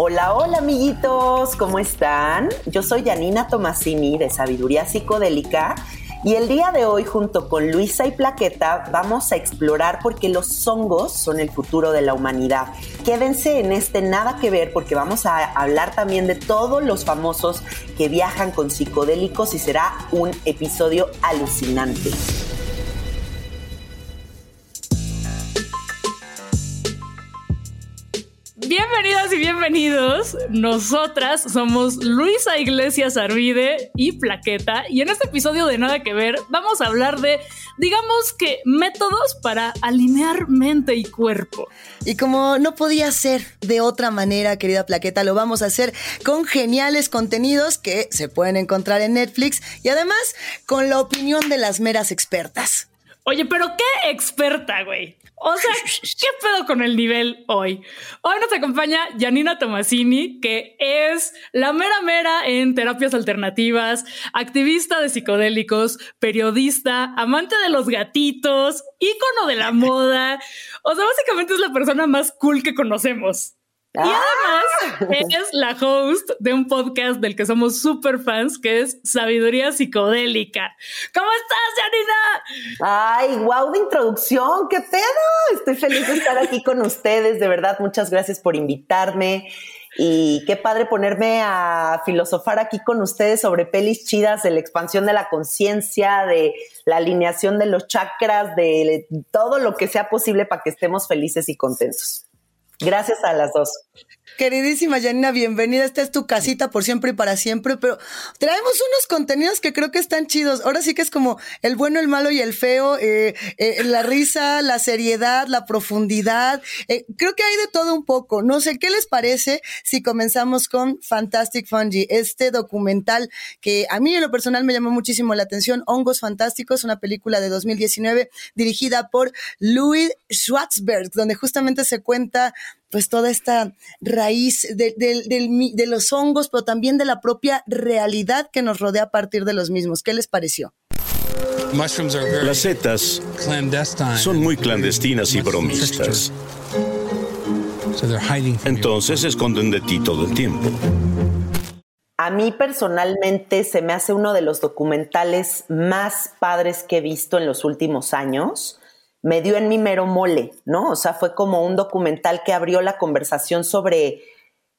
Hola, hola amiguitos, ¿cómo están? Yo soy Janina Tomasini de Sabiduría Psicodélica y el día de hoy junto con Luisa y Plaqueta vamos a explorar por qué los hongos son el futuro de la humanidad. Quédense en este nada que ver porque vamos a hablar también de todos los famosos que viajan con psicodélicos y será un episodio alucinante. Bienvenidas y bienvenidos. Nosotras somos Luisa Iglesias Arvide y Plaqueta y en este episodio de Nada que Ver vamos a hablar de, digamos que, métodos para alinear mente y cuerpo. Y como no podía ser de otra manera, querida Plaqueta, lo vamos a hacer con geniales contenidos que se pueden encontrar en Netflix y además con la opinión de las meras expertas. Oye, pero qué experta, güey. O sea, ¿qué pedo con el nivel hoy? Hoy nos acompaña Janina Tomasini, que es la mera mera en terapias alternativas, activista de psicodélicos, periodista, amante de los gatitos, ícono de la moda. O sea, básicamente es la persona más cool que conocemos. Y además es la host de un podcast del que somos súper fans, que es Sabiduría Psicodélica. ¿Cómo estás, Janina? Ay, wow de introducción, qué pedo. Estoy feliz de estar aquí con ustedes, de verdad, muchas gracias por invitarme. Y qué padre ponerme a filosofar aquí con ustedes sobre pelis chidas, de la expansión de la conciencia, de la alineación de los chakras, de todo lo que sea posible para que estemos felices y contentos. Gracias a las dos. Queridísima Janina, bienvenida. Esta es tu casita por siempre y para siempre, pero traemos unos contenidos que creo que están chidos. Ahora sí que es como el bueno, el malo y el feo, eh, eh, la risa, la seriedad, la profundidad. Eh, creo que hay de todo un poco. No sé, ¿qué les parece si comenzamos con Fantastic Fungi, este documental que a mí en lo personal me llamó muchísimo la atención, Hongos Fantásticos, una película de 2019 dirigida por Louis Schwartzberg, donde justamente se cuenta pues toda esta raíz de, los hongos, pero también de la propia realidad que nos rodea a partir de los mismos. ¿Qué les pareció? Las setas son muy clandestinas y bromistas. Entonces se esconden de ti todo el tiempo. A mí personalmente se me hace uno de los documentales más padres que he visto en los últimos años me dio en mi mero mole, ¿no? O sea, fue como un documental que abrió la conversación sobre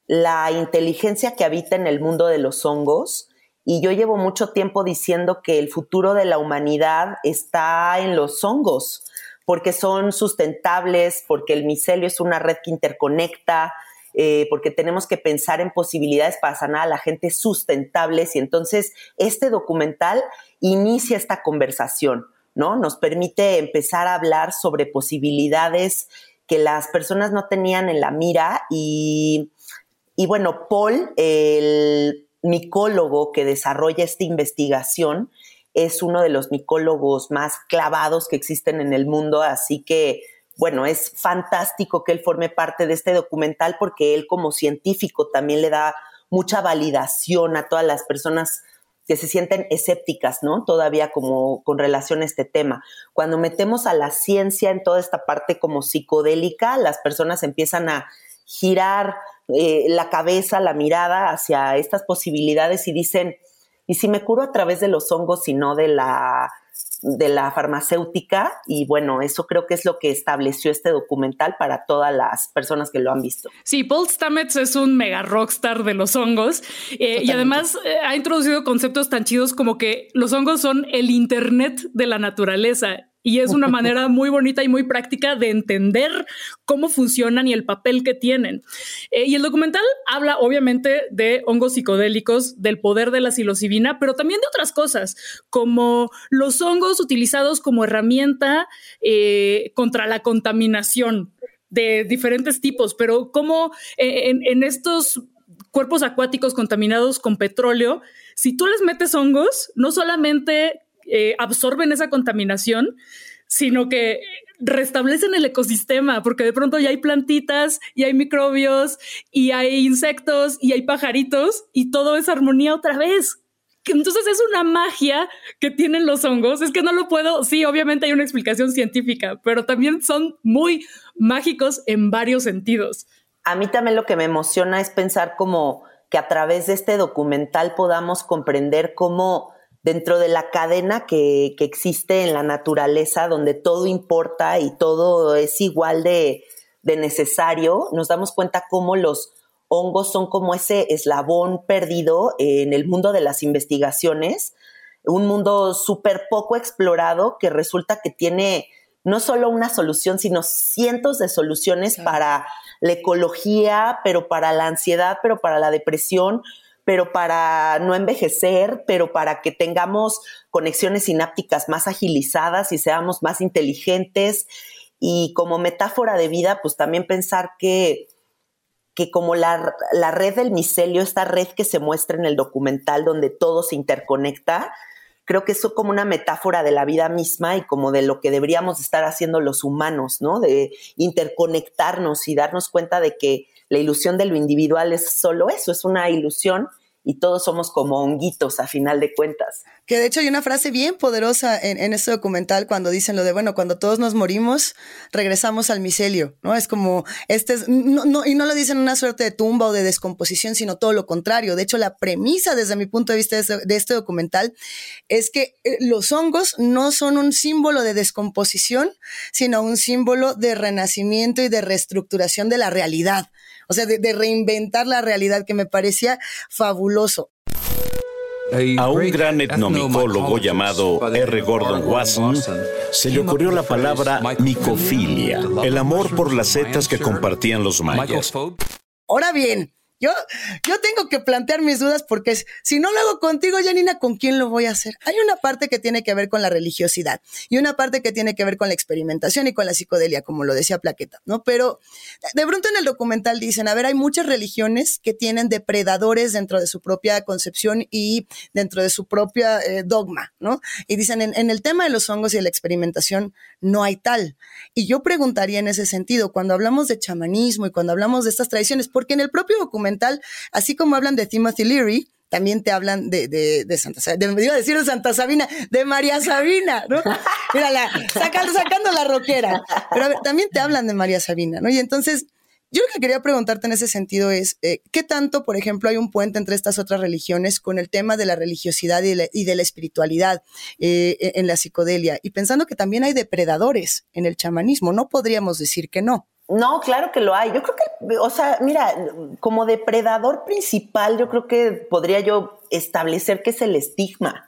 la inteligencia que habita en el mundo de los hongos. Y yo llevo mucho tiempo diciendo que el futuro de la humanidad está en los hongos, porque son sustentables, porque el micelio es una red que interconecta, eh, porque tenemos que pensar en posibilidades para sanar a la gente sustentables. Y entonces este documental inicia esta conversación. ¿No? Nos permite empezar a hablar sobre posibilidades que las personas no tenían en la mira y, y bueno, Paul, el micólogo que desarrolla esta investigación, es uno de los micólogos más clavados que existen en el mundo, así que bueno, es fantástico que él forme parte de este documental porque él como científico también le da mucha validación a todas las personas que se sienten escépticas, ¿no? Todavía como con relación a este tema. Cuando metemos a la ciencia en toda esta parte como psicodélica, las personas empiezan a girar eh, la cabeza, la mirada hacia estas posibilidades y dicen, ¿y si me curo a través de los hongos y no de la de la farmacéutica y bueno, eso creo que es lo que estableció este documental para todas las personas que lo han visto. Sí, Paul Stamets es un mega rockstar de los hongos eh, y además eh, ha introducido conceptos tan chidos como que los hongos son el Internet de la naturaleza y es una manera muy bonita y muy práctica de entender cómo funcionan y el papel que tienen. Eh, y el documental habla obviamente de hongos psicodélicos, del poder de la psilocibina, pero también de otras cosas, como los hongos utilizados como herramienta eh, contra la contaminación de diferentes tipos, pero como eh, en estos cuerpos acuáticos contaminados con petróleo, si tú les metes hongos, no solamente eh, absorben esa contaminación, sino que restablecen el ecosistema, porque de pronto ya hay plantitas y hay microbios y hay insectos y hay pajaritos y todo es armonía otra vez. Entonces es una magia que tienen los hongos. Es que no lo puedo, sí, obviamente hay una explicación científica, pero también son muy mágicos en varios sentidos. a mí también lo que me emociona es pensar como que a través de este documental podamos comprender cómo dentro de la cadena que, existe en la naturaleza, donde todo importa y todo es igual de, de necesario, nos damos cuenta cómo los hongos son como ese eslabón perdido en el mundo de las investigaciones, un mundo súper poco explorado que resulta que tiene no solo una solución, sino cientos de soluciones para la ecología, pero para la ansiedad, pero para la depresión, pero para no envejecer, pero para que tengamos conexiones sinápticas más agilizadas y seamos más inteligentes. Y como metáfora de vida, pues también pensar que, que como la, la red del micelio, esta red que se muestra en el documental donde todo se interconecta, creo que eso como una metáfora de la vida misma y como de lo que deberíamos estar haciendo los humanos, ¿no? De interconectarnos y darnos cuenta de que la ilusión de lo individual es solo eso, es una ilusión y todos somos como honguitos a final de cuentas. Que de hecho hay una frase bien poderosa en, este documental cuando dicen lo de, bueno, cuando todos nos morimos, regresamos al micelio, ¿no? Es como, este es, no, no, y no lo dicen una suerte de tumba o de descomposición, sino todo lo contrario. De hecho, la premisa desde mi punto de vista de este, este documental es que eh, los hongos no son un símbolo de descomposición, sino un símbolo de renacimiento y de reestructuración de la realidad o sea, de, reinventar la realidad que me parecía fabuloso. A un gran etnomicólogo llamado R. Gordon Wasson se le ocurrió la palabra micofilia, el amor por las setas que compartían los mayas. Ahora bien, yo, yo tengo que plantear mis dudas porque si no lo hago contigo, Janina, ¿con quién lo voy a hacer? Hay una parte que tiene que ver con la religiosidad y una parte que tiene que ver con la experimentación y con la psicodelia, como lo decía Plaqueta, ¿no? Pero de pronto en el documental dicen, a ver, hay muchas religiones que tienen depredadores dentro de su propia concepción y dentro de su propia eh, dogma, ¿no? Y dicen, en, en el tema de los hongos y de la experimentación no hay tal. Y yo preguntaría en ese sentido, cuando hablamos de chamanismo y cuando hablamos de estas tradiciones, porque en el propio documental así como hablan de Timothy Leary, también te hablan de, de, Santa Sabina, iba a decir de Santa Sabina, de María Sabina, ¿no? Mírala, sacando, sacando la roquera. Pero a ver, también te hablan de María Sabina, ¿no? Y entonces, yo lo que quería preguntarte en ese sentido es, eh, ¿qué tanto, por ejemplo, hay un puente entre estas otras religiones con el tema de la religiosidad y, de la espiritualidad eh, e, en la psicodelia? Y pensando que también hay depredadores en el chamanismo, no podríamos decir que no. No, claro que lo hay. Yo creo que, o sea, mira, como depredador principal, yo creo que podría yo establecer que es el estigma.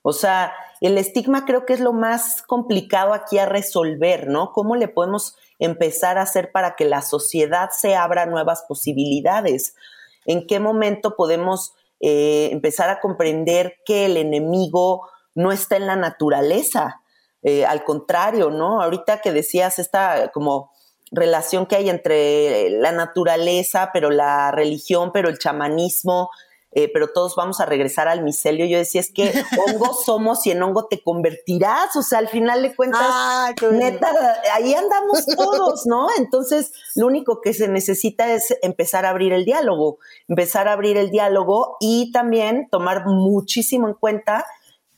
O sea, el estigma creo que es lo más complicado aquí a resolver, ¿no? ¿Cómo le podemos empezar a hacer para que la sociedad se abra nuevas posibilidades? ¿En qué momento podemos eh, empezar a comprender que el enemigo no está en la naturaleza? Eh, al contrario, ¿no? Ahorita que decías esta como relación que hay entre la naturaleza, pero la religión, pero el chamanismo, eh, pero todos vamos a regresar al micelio. Yo decía, es que hongo somos y en hongo te convertirás. O sea, al final de cuentas, ah, neta, ahí andamos todos, ¿no? Entonces, lo único que se necesita es empezar a abrir el diálogo, empezar a abrir el diálogo y también tomar muchísimo en cuenta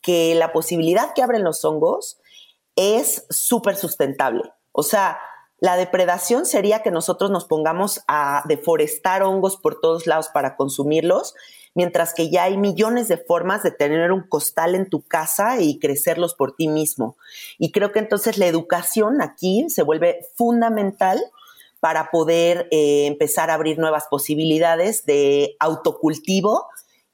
que la posibilidad que abren los hongos es súper sustentable. O sea, la depredación sería que nosotros nos pongamos a deforestar hongos por todos lados para consumirlos, mientras que ya hay millones de formas de tener un costal en tu casa y crecerlos por ti mismo. Y creo que entonces la educación aquí se vuelve fundamental para poder eh, empezar a abrir nuevas posibilidades de autocultivo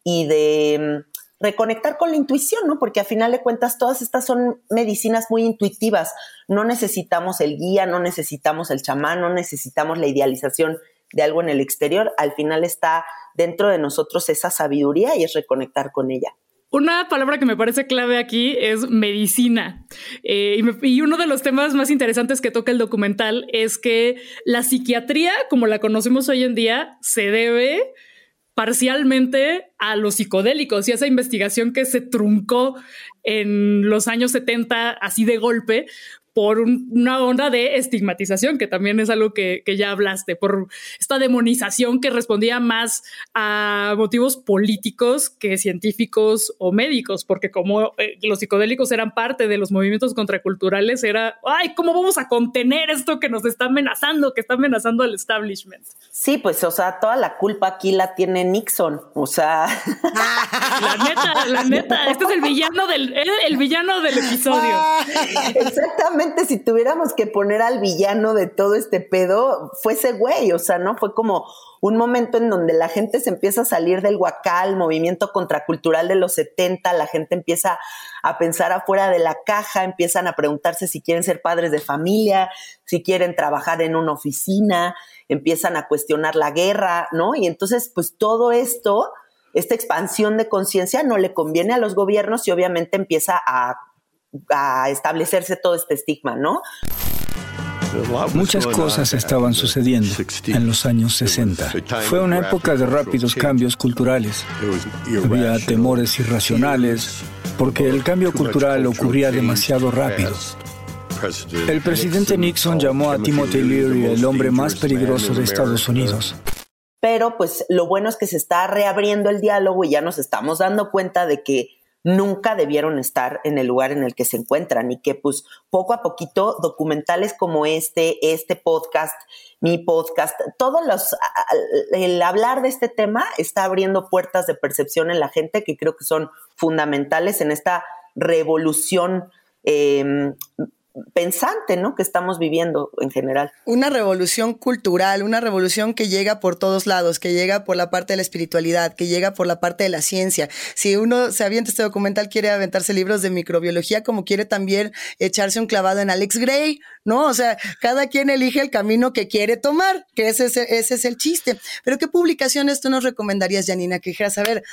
y de mm, reconectar con la intuición, ¿no? Porque a final de cuentas todas estas son medicinas muy intuitivas. No necesitamos el guía, no necesitamos el chamán, no necesitamos la idealización de algo en el exterior. Al final está dentro de nosotros esa sabiduría y es reconectar con ella. Una palabra que me parece clave aquí es medicina. Eh, y, uno de los temas más interesantes que toca el documental es que la psiquiatría, como la conocemos hoy en día, se debe parcialmente a los psicodélicos. Y esa investigación que se truncó en los años 70 así de golpe por una onda de estigmatización, que también es algo que, ya hablaste, por esta demonización que respondía más a motivos políticos que científicos o médicos, porque como eh, los psicodélicos eran parte de los movimientos contraculturales, era, ay, ¿cómo vamos a contener esto que nos está amenazando, que está amenazando al establishment? Sí, pues, o sea, toda la culpa aquí la tiene Nixon, o sea... la neta, la neta, este es el villano del, el villano del episodio. Exactamente si tuviéramos que poner al villano de todo este pedo, fue ese güey, o sea, ¿no? Fue como un momento en donde la gente se empieza a salir del huacal, movimiento contracultural de los 70, la gente empieza a pensar afuera de la caja, empiezan a preguntarse si quieren ser padres de familia, si quieren trabajar en una oficina, empiezan a cuestionar la guerra, ¿no? Y entonces, pues todo esto, esta expansión de conciencia no le conviene a los gobiernos y obviamente empieza a a establecerse todo este estigma, ¿no? Muchas cosas estaban sucediendo en los años 60. Fue una época de rápidos cambios culturales. Había temores irracionales porque el cambio cultural ocurría demasiado rápido. El presidente Nixon llamó a Timothy Leary el hombre más peligroso de Estados Unidos. Pero pues lo bueno es que se está reabriendo el diálogo y ya nos estamos dando cuenta de que nunca debieron estar en el lugar en el que se encuentran y que pues poco a poquito documentales como este, este podcast, mi podcast, todos los, el hablar de este tema está abriendo puertas de percepción en la gente que creo que son fundamentales en esta revolución eh, pensante, ¿no? Que estamos viviendo en general. Una revolución cultural, una revolución que llega por todos lados, que llega por la parte de la espiritualidad, que llega por la parte de la ciencia. Si uno se avienta este documental, quiere aventarse libros de microbiología, como quiere también echarse un clavado en Alex Gray, ¿no? O sea, cada quien elige el camino que quiere tomar, que ese es, ese es el chiste. Pero ¿qué publicaciones tú nos recomendarías, Janina? Que dijeras, a ver,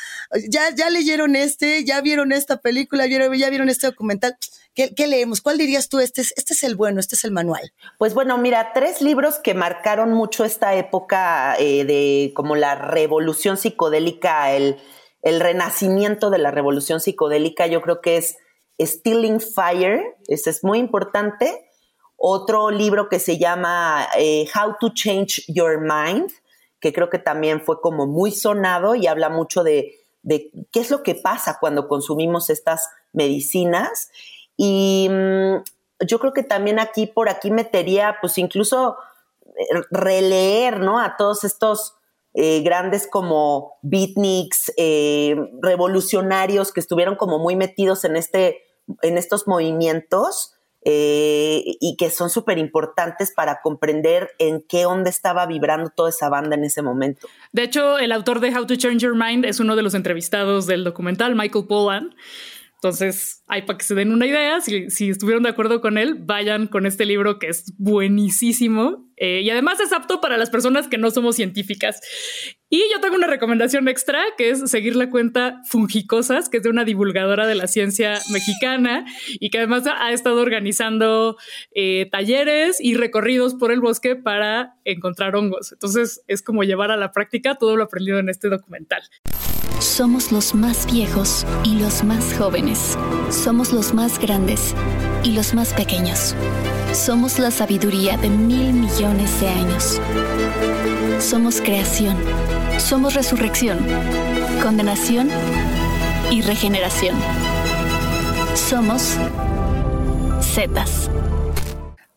ya, ya leyeron este, ya vieron esta película, ya vieron este documental ¿Qué, leemos? ¿Cuál dirías tú? Este es, este es el bueno, este es el manual. Pues bueno, mira, tres libros que marcaron mucho esta época eh, de como la revolución psicodélica, el, renacimiento de la revolución psicodélica, yo creo que es Stealing Fire, ese es muy importante. Otro libro que se llama eh, How to Change Your Mind, que creo que también fue como muy sonado y habla mucho de qué es lo que pasa cuando consumimos estas medicinas. Y mm, yo creo que también aquí, por aquí metería, pues incluso eh, releer, ¿no? A todos estos eh, grandes como beatniks, eh, revolucionarios que estuvieron como muy metidos en, este, en estos movimientos. y que son súper importantes para comprender en qué onda estaba vibrando toda esa banda en ese momento. De hecho, el autor de How to Change Your Mind es uno de los entrevistados del documental, Michael Pollan. Entonces, hay para que se den una idea, si, estuvieron de acuerdo con él, vayan con este libro que es buenísimo eh, y además es apto para las personas que no somos científicas. Y yo tengo una recomendación extra que es seguir la cuenta Fungicosas, que es de una divulgadora de la ciencia mexicana y que además ha estado organizando eh, talleres y recorridos por el bosque para encontrar hongos. Entonces, es como llevar a la práctica todo lo aprendido en este documental. Somos los más viejos y los más jóvenes. Somos los más grandes y los más pequeños. Somos la sabiduría de mil millones de años. Somos creación. Somos resurrección, condenación y regeneración. Somos Zetas.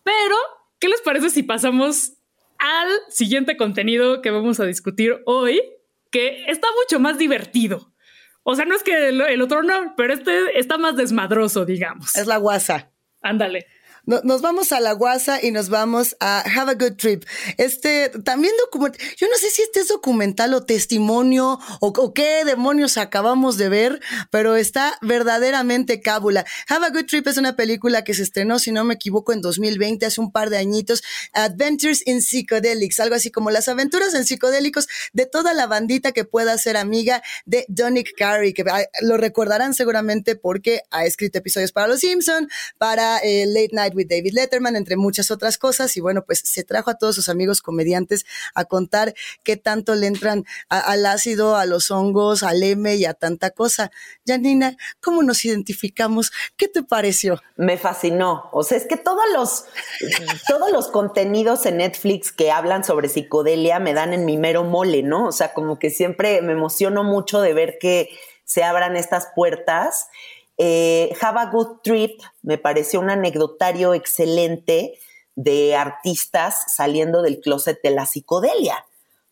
Pero, ¿qué les parece si pasamos al siguiente contenido que vamos a discutir hoy? Que está mucho más divertido. O sea, no es que el, otro no, pero este está más desmadroso, digamos. Es la guasa. Ándale nos vamos a la guasa y nos vamos a Have a Good Trip. Este también documental. Yo no sé si este es documental o testimonio o, qué demonios acabamos de ver, pero está verdaderamente cábula. Have a Good Trip es una película que se estrenó, si no me equivoco, en 2020, hace un par de añitos. Adventures in Psychedelics, algo así como las aventuras en psicodélicos de toda la bandita que pueda ser amiga de Donick Carey, que lo recordarán seguramente porque ha escrito episodios para Los Simpson, para eh, Late Night With David Letterman, entre muchas otras cosas. Y bueno, pues se trajo a todos sus amigos comediantes a contar qué tanto le entran al ácido, a los hongos, al M y a tanta cosa. Janina, ¿cómo nos identificamos? ¿Qué te pareció? Me fascinó. O sea, es que todos los, todos los contenidos en Netflix que hablan sobre psicodelia me dan en mi mero mole, ¿no? O sea, como que siempre me emociono mucho de ver que se abran estas puertas. Eh, Have a Good Trip me pareció un anecdotario excelente de artistas saliendo del closet de la psicodelia.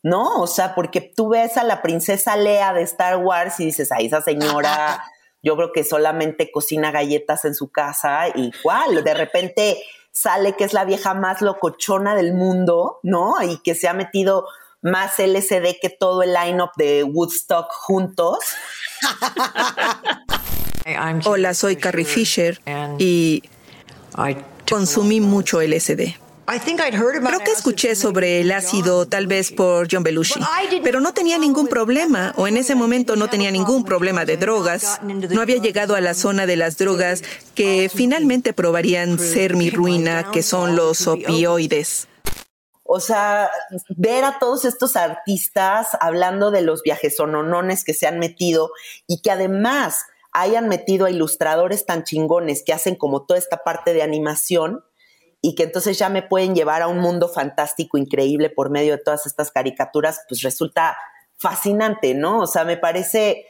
¿no? O sea, porque tú ves a la princesa Lea de Star Wars y dices, a esa señora, yo creo que solamente cocina galletas en su casa y cuál, de repente sale que es la vieja más locochona del mundo, ¿no? Y que se ha metido más LSD que todo el line-up de Woodstock juntos. Hola, soy Carrie Fisher y consumí mucho LSD. Creo que escuché sobre el ácido tal vez por John Belushi, pero no tenía ningún problema, o en ese momento no tenía ningún problema de drogas. No había llegado a la zona de las drogas que finalmente probarían ser mi ruina, que son los opioides. O sea, ver a todos estos artistas hablando de los viajes sononones que se han metido y que además hayan metido a ilustradores tan chingones que hacen como toda esta parte de animación, y que entonces ya me pueden llevar a un mundo fantástico, increíble por medio de todas estas caricaturas, pues resulta fascinante, ¿no? O sea, me parece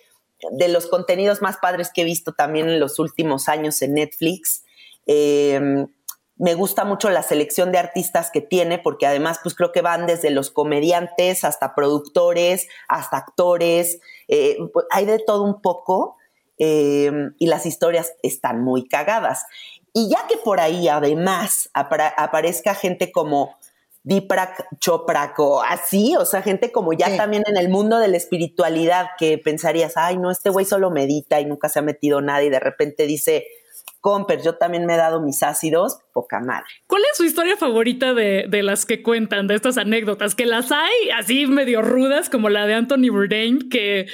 de los contenidos más padres que he visto también en los últimos años en Netflix. Em, me gusta mucho la selección de artistas que tiene, porque además, pues creo que van desde los comediantes hasta productores, hasta actores, eh, pues, hay de todo un poco em, y las historias están muy cagadas. Y ya que por ahí además aparezca gente como Diprak Choprak o así, o sea, gente como ya también en el mundo de la espiritualidad que pensarías, ay, no, este güey solo medita y nunca se ha metido nada y de repente dice, Comper, yo también me he dado mis ácidos, poca madre. ¿Cuál es su historia favorita de, de, las que cuentan, de estas anécdotas? Que las hay así medio rudas, como la de Anthony Bourdain, que,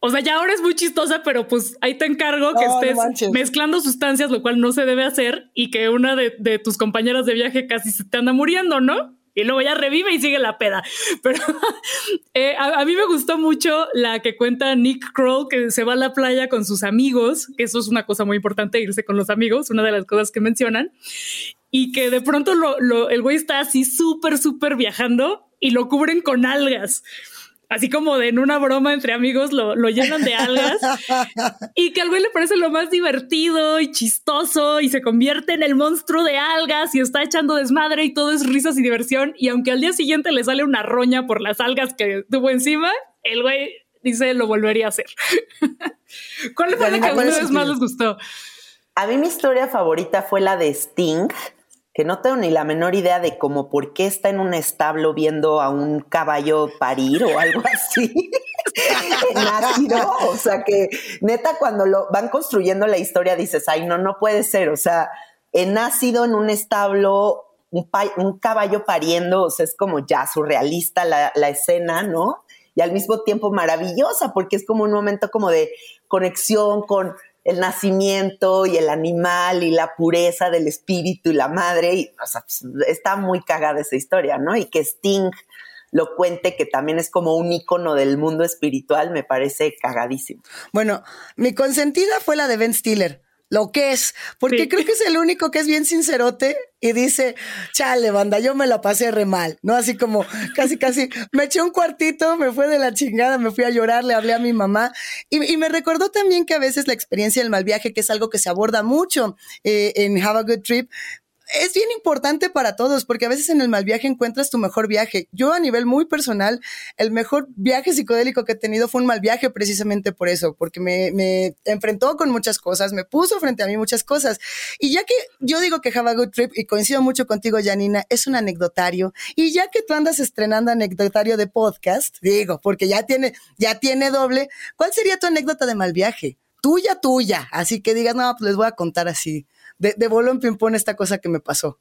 o sea, ya ahora es muy chistosa, pero pues ahí te encargo que estés mezclando sustancias, lo cual no se debe hacer, y que una de, de tus compañeras de viaje casi se te anda muriendo, ¿no? Y luego ya revive y sigue la peda. Pero eh, a, mí me gustó mucho la que cuenta Nick Kroll, que se va a la playa con sus amigos, que eso es una cosa muy importante, irse con los amigos, una de las cosas que mencionan, y que de pronto lo, el güey está así súper, súper viajando y lo cubren con algas así como de en una broma entre amigos lo, llenan de algas y que al güey le parece lo más divertido y chistoso y se convierte en el monstruo de algas y está echando desmadre y todo es risas y diversión y aunque al día siguiente le sale una roña por las algas que tuvo encima, el güey dice lo volvería a hacer. ¿Cuál fue la que a ustedes más les gustó? A mí mi historia favorita fue la de Sting que no tengo ni la menor idea de cómo por qué está en un establo viendo a un caballo parir o algo así. Nácido, o sea que neta cuando lo van construyendo la historia dices, ay, no, no puede ser, o sea, he nacido en un establo, un, un caballo pariendo, o sea, es como ya surrealista la, la escena, ¿no? Y al mismo tiempo maravillosa, porque es como un momento como de conexión con el nacimiento y el animal y la pureza del espíritu y la madre. Y, o sea, pues, está muy cagada esa historia, ¿no? Y que Sting lo cuente, que también es como un icono del mundo espiritual, me parece cagadísimo. Bueno, mi consentida fue la de Ben Stiller lo que es, porque creo que es el único que es bien sincerote y dice, chale, banda, yo me la pasé re mal, ¿no? Así como casi, casi, me eché un cuartito, me fue de la chingada, me fui a llorar, le hablé a mi mamá y, me recordó también que a veces la experiencia del mal viaje, que es algo que se aborda mucho eh, en Have a Good Trip, es bien importante para todos, porque a veces en el mal viaje encuentras tu mejor viaje. Yo a nivel muy personal, el mejor viaje psicodélico que he tenido fue un mal viaje precisamente por eso, porque me, me enfrentó con muchas cosas, me puso frente a mí muchas cosas. Y ya que yo digo que Have a Good Trip, y coincido mucho contigo, Janina, es un anecdotario, y ya que tú andas estrenando anecdotario de podcast, digo, porque ya tiene, ya tiene doble, ¿cuál sería tu anécdota de mal viaje? Tuya, tuya. Así que digas, no, pues les voy a contar así de, de bolo en ping-pong esta cosa que me pasó?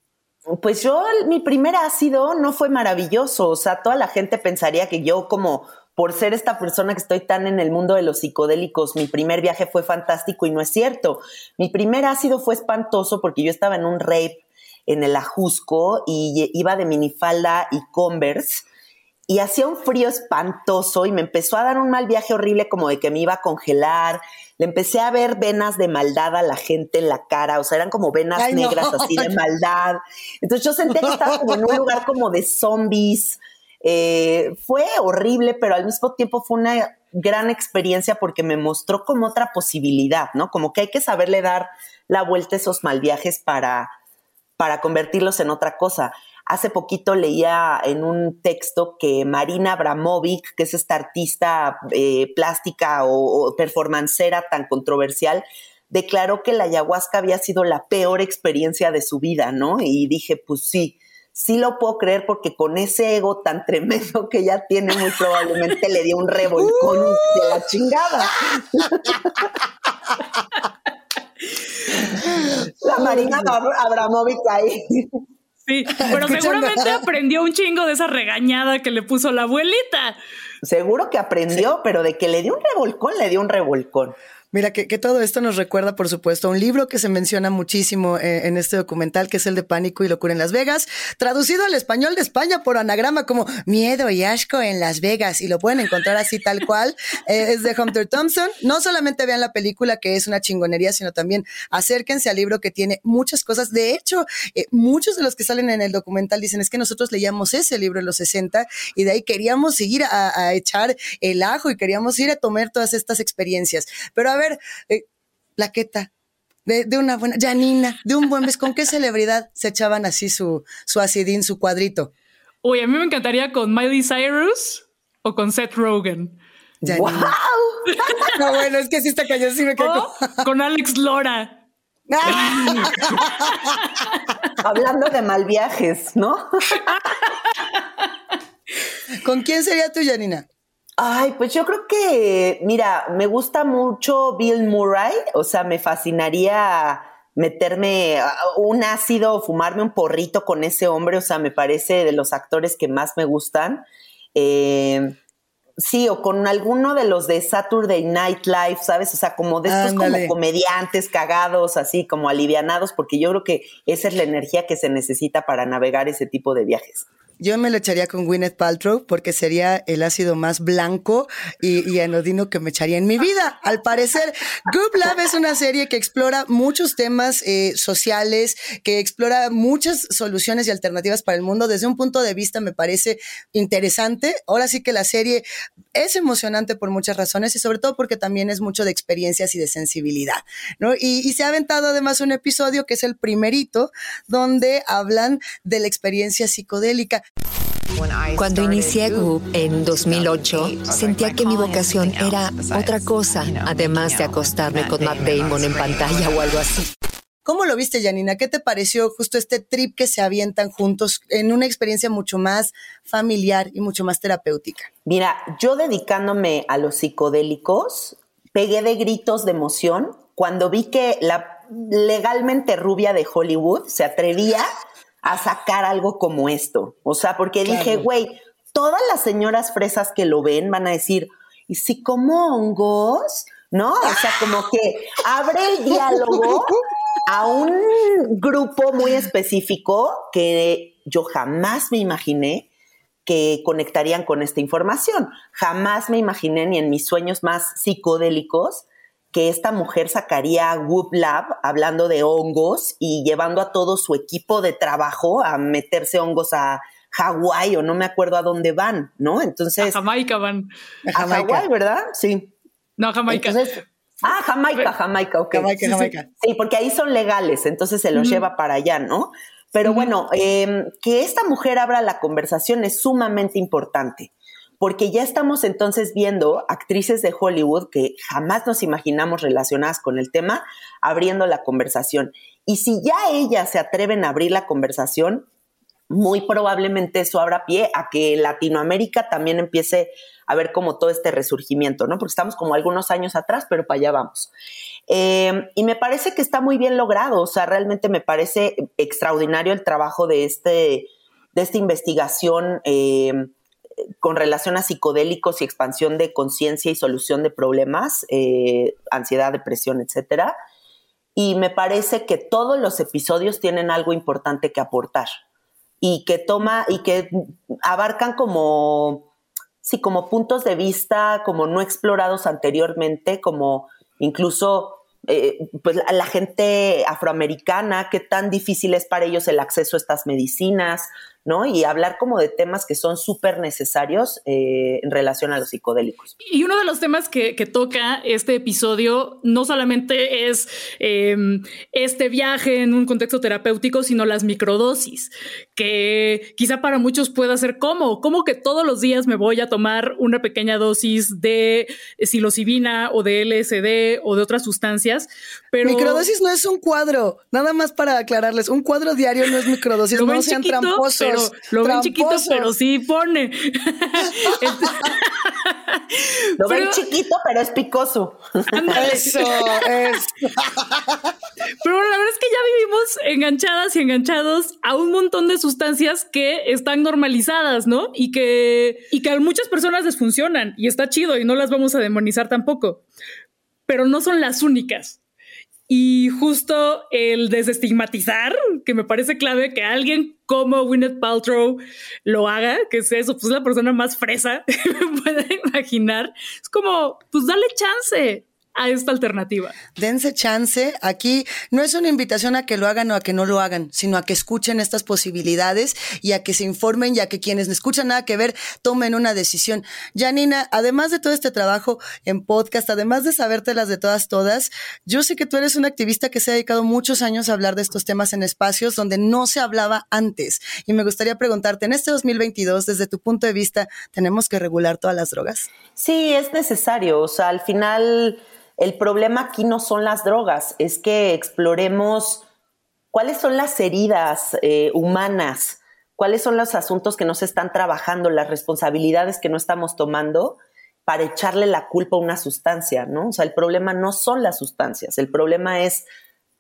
Pues yo, mi primer ácido no fue maravilloso. O sea, toda la gente pensaría que yo como por ser esta persona que estoy tan en el mundo de los psicodélicos, mi primer viaje fue fantástico y no es cierto. Mi primer ácido fue espantoso porque yo estaba en un rape en el Ajusco y iba de minifalda y Converse y hacía un frío espantoso y me empezó a dar un mal viaje horrible como de que me iba a congelar. Le empecé a ver venas de maldad a la gente en la cara, o sea, eran como venas negras así de maldad. Entonces yo sentía que estaba como en un lugar como de zombies. Eh, fue horrible, pero al mismo tiempo fue una gran experiencia porque me mostró como otra posibilidad, ¿no? Como que hay que saberle dar la vuelta a esos mal viajes para, para convertirlos en otra cosa. Hace poquito leía en un texto que Marina Abramovic, que es esta artista eh, plástica o, performancera tan controversial, declaró que la ayahuasca había sido la peor experiencia de su vida, ¿no? Y dije, pues sí, sí lo puedo creer porque con ese ego tan tremendo que ella tiene, muy probablemente le dio un revolcón de la chingada. la Marina Abramovic ahí. Sí, pero seguramente aprendió un chingo de esa regañada que le puso la abuelita. Seguro que aprendió, pero de que le dio un revolcón, le dio un revolcón. Mira, que, todo esto nos recuerda, por supuesto, a un libro que se menciona muchísimo eh, en este documental, que es el de Pánico y Locura en Las Vegas, traducido al español de España por anagrama como Miedo y Asco en Las Vegas, y lo pueden encontrar así tal cual. Eh, es de Hunter Thompson. No solamente vean la película, que es una chingonería, sino también acérquense al libro que tiene muchas cosas. De hecho, eh, muchos de los que salen en el documental dicen, es que nosotros leíamos ese libro en los 60 y de ahí queríamos seguir a, a echar el ajo y queríamos ir a tomar todas estas experiencias. Pero a ver, eh, Plaqueta, de, de, una buena, Janina, de un buen mes, ¿con qué celebridad se echaban así su, su acidín, su cuadrito? Uy, a mí me encantaría con Miley Cyrus o con Seth Rogen. ¡Wow! no, bueno, es que sí está cayendo, sí me quedo. con Alex Lora. Hablando de mal viajes, ¿no? ¿Con quién sería tú, Janina? Ay, pues yo creo que, mira, me gusta mucho Bill Murray, o sea, me fascinaría meterme un ácido o fumarme un porrito con ese hombre, o sea, me parece de los actores que más me gustan. Eh, sí, o con alguno de los de Saturday Night Live, ¿sabes? O sea, como de estos como comediantes cagados, así como alivianados, porque yo creo que esa es la energía que se necesita para navegar ese tipo de viajes. Yo me lo echaría con Gwyneth Paltrow porque sería el ácido más blanco y, anodino que me echaría en mi vida. Al parecer, Goop Lab es una serie que explora muchos temas eh, sociales, que explora muchas soluciones y alternativas para el mundo. Desde un punto de vista me parece interesante. Ahora sí que la serie es emocionante por muchas razones y sobre todo porque también es mucho de experiencias y de sensibilidad. Y, y se ha aventado además un episodio que es el primerito donde hablan de la experiencia psicodélica. Cuando inicié Goop en 2008, sentía que mi vocación era otra cosa, además de acostarme con Matt Damon en pantalla o algo así. ¿Cómo lo viste, Janina? ¿Qué te pareció justo este trip que se avientan juntos en una experiencia mucho más familiar y mucho más terapéutica? Mira, yo dedicándome a los psicodélicos, pegué de gritos de emoción cuando vi que la legalmente rubia de Hollywood se atrevía a sacar algo como esto. O sea, porque dije, güey, todas las señoras fresas que lo ven van a decir, ¿y si como hongos? ¿No? O sea, como que abre el diálogo a un grupo muy específico que yo jamás me imaginé que conectarían con esta información. Jamás me imaginé ni en mis sueños más psicodélicos que esta mujer sacaría Whoop Lab hablando de hongos y llevando a todo su equipo de trabajo a meterse hongos a Hawái o no me acuerdo a dónde van, ¿no? Entonces. A Jamaica van. A, Hawái, ¿verdad? Sí. No, Jamaica. ah, Jamaica, Jamaica, ok. Jamaica, Jamaica. Sí, porque ahí son legales, entonces se los lleva para allá, ¿no? Pero bueno, em, que esta mujer abra la conversación es sumamente importante porque ya estamos entonces viendo actrices de Hollywood que jamás nos imaginamos relacionadas con el tema abriendo la conversación. Y si ya ellas se atreven a abrir la conversación, muy probablemente eso abra pie a que Latinoamérica también empiece a ver como todo este resurgimiento, ¿no? Porque estamos como algunos años atrás, pero para allá vamos. Eh, y me parece que está muy bien logrado, o sea, realmente me parece extraordinario el trabajo de, este, de esta investigación. Eh, con relación a psicodélicos y expansión de conciencia y solución de problemas, eh, ansiedad, depresión, etcétera. Y me parece que todos los episodios tienen algo importante que aportar y que toma y que abarcan como, sí, como puntos de vista como no explorados anteriormente, como incluso eh, pues la gente afroamericana, qué tan difícil es para ellos el acceso a estas medicinas, ¿no? Y hablar como de temas que son súper necesarios eh, en relación a los psicodélicos. Y uno de los temas que, toca este episodio no solamente es em, este viaje en un contexto terapéutico, sino las microdosis, que quizá para muchos pueda ser como, como que todos los días me voy a tomar una pequeña dosis de psilocibina o de LSD o de otras sustancias, pero... Microdosis no es un cuadro, nada más para aclararles, un cuadro diario no es microdosis, no sean tramposos lo ven chiquito, pero sí pone. lo ven chiquito, pero es picoso. Eso es. Pero la verdad es que ya vivimos enganchadas y enganchados a un montón de sustancias que están normalizadas, ¿no? Y que, y que a muchas personas les funcionan y está chido y no las vamos a demonizar tampoco. Pero no son las únicas. Y justo el desestigmatizar, que me parece clave que alguien como Gwyneth Paltrow lo haga, que es eso, pues la persona más fresa que me puede imaginar. Es como, pues dale chance a esta alternativa. Dense chance. Aquí no es una invitación a que lo hagan o a que no lo hagan, sino a que escuchen estas posibilidades y a que se informen y a que quienes no escuchan nada que ver tomen una decisión. Janina, además de todo este trabajo en podcast, además de sabértelas de todas, todas, yo sé que tú eres una activista que se ha dedicado muchos años a hablar de estos temas en espacios donde no se hablaba antes. Y me gustaría preguntarte, en este 2022, desde tu punto de vista, ¿tenemos que regular todas las drogas? Sí, es necesario. O sea, al final el problema aquí no son las drogas, es que exploremos cuáles son las heridas eh, humanas, cuáles son los asuntos que no se están trabajando, las responsabilidades que no estamos tomando para echarle la culpa a una sustancia, ¿no? O sea, el problema no son las sustancias, el problema es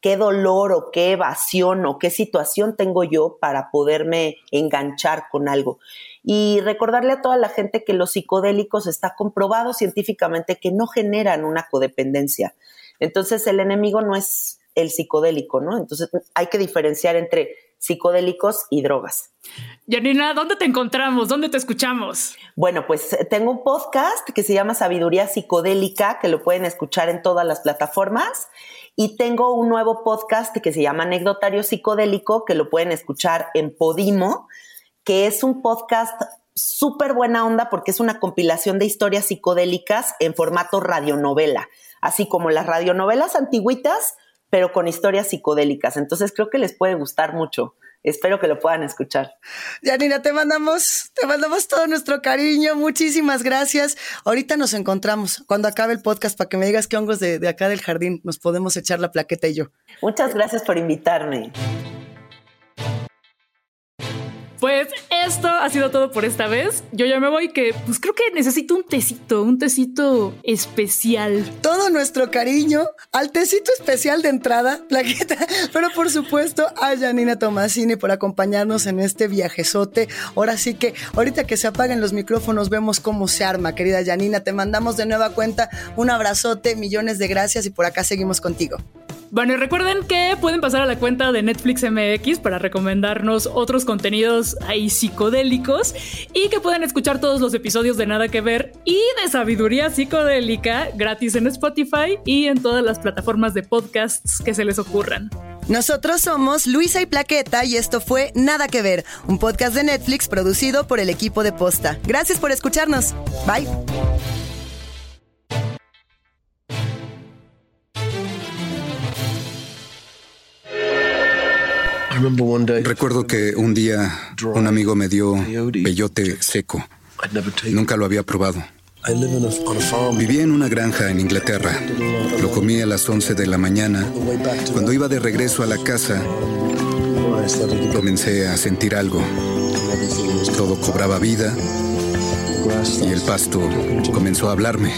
qué dolor o qué evasión o qué situación tengo yo para poderme enganchar con algo. Y recordarle a toda la gente que los psicodélicos está comprobado científicamente que no generan una codependencia. Entonces el enemigo no es el psicodélico, ¿no? Entonces hay que diferenciar entre psicodélicos y drogas. Janina, ¿dónde te encontramos? ¿Dónde te escuchamos? Bueno, pues tengo un podcast que se llama Sabiduría Psicodélica, que lo pueden escuchar en todas las plataformas. Y tengo un nuevo podcast que se llama Anecdotario Psicodélico, que lo pueden escuchar en Podimo que es un podcast súper buena onda porque es una compilación de historias psicodélicas en formato radionovela, así como las radionovelas antiguitas, pero con historias psicodélicas. Entonces creo que les puede gustar mucho. Espero que lo puedan escuchar. Yanina, te mandamos, te mandamos todo nuestro cariño. Muchísimas gracias. Ahorita nos encontramos cuando acabe el podcast para que me digas qué hongos de, de acá del jardín nos podemos echar la plaqueta y yo. Muchas gracias por invitarme. Ha sido todo por esta vez. Yo ya me voy que pues creo que necesito un tecito, un tecito especial. Todo nuestro cariño al tecito especial de entrada, plaqueta, pero por supuesto a Janina Tomasini por acompañarnos en este viajezote. Ahora sí que ahorita que se apaguen los micrófonos vemos cómo se arma, querida Janina. Te mandamos de nueva cuenta un abrazote, millones de gracias y por acá seguimos contigo. Bueno, y recuerden que pueden pasar a la cuenta de Netflix MX para recomendarnos otros contenidos ahí psicodélicos y que pueden escuchar todos los episodios de Nada que Ver y de Sabiduría Psicodélica gratis en Spotify y en todas las plataformas de podcasts que se les ocurran. Nosotros somos Luisa y Plaqueta y esto fue Nada que Ver, un podcast de Netflix producido por el equipo de Posta. Gracias por escucharnos. Bye. Recuerdo que un día un amigo me dio peyote seco. Nunca lo había probado. Vivía en una granja en Inglaterra. Lo comí a las 11 de la mañana. Cuando iba de regreso a la casa, comencé a sentir algo. Todo cobraba vida y el pasto comenzó a hablarme.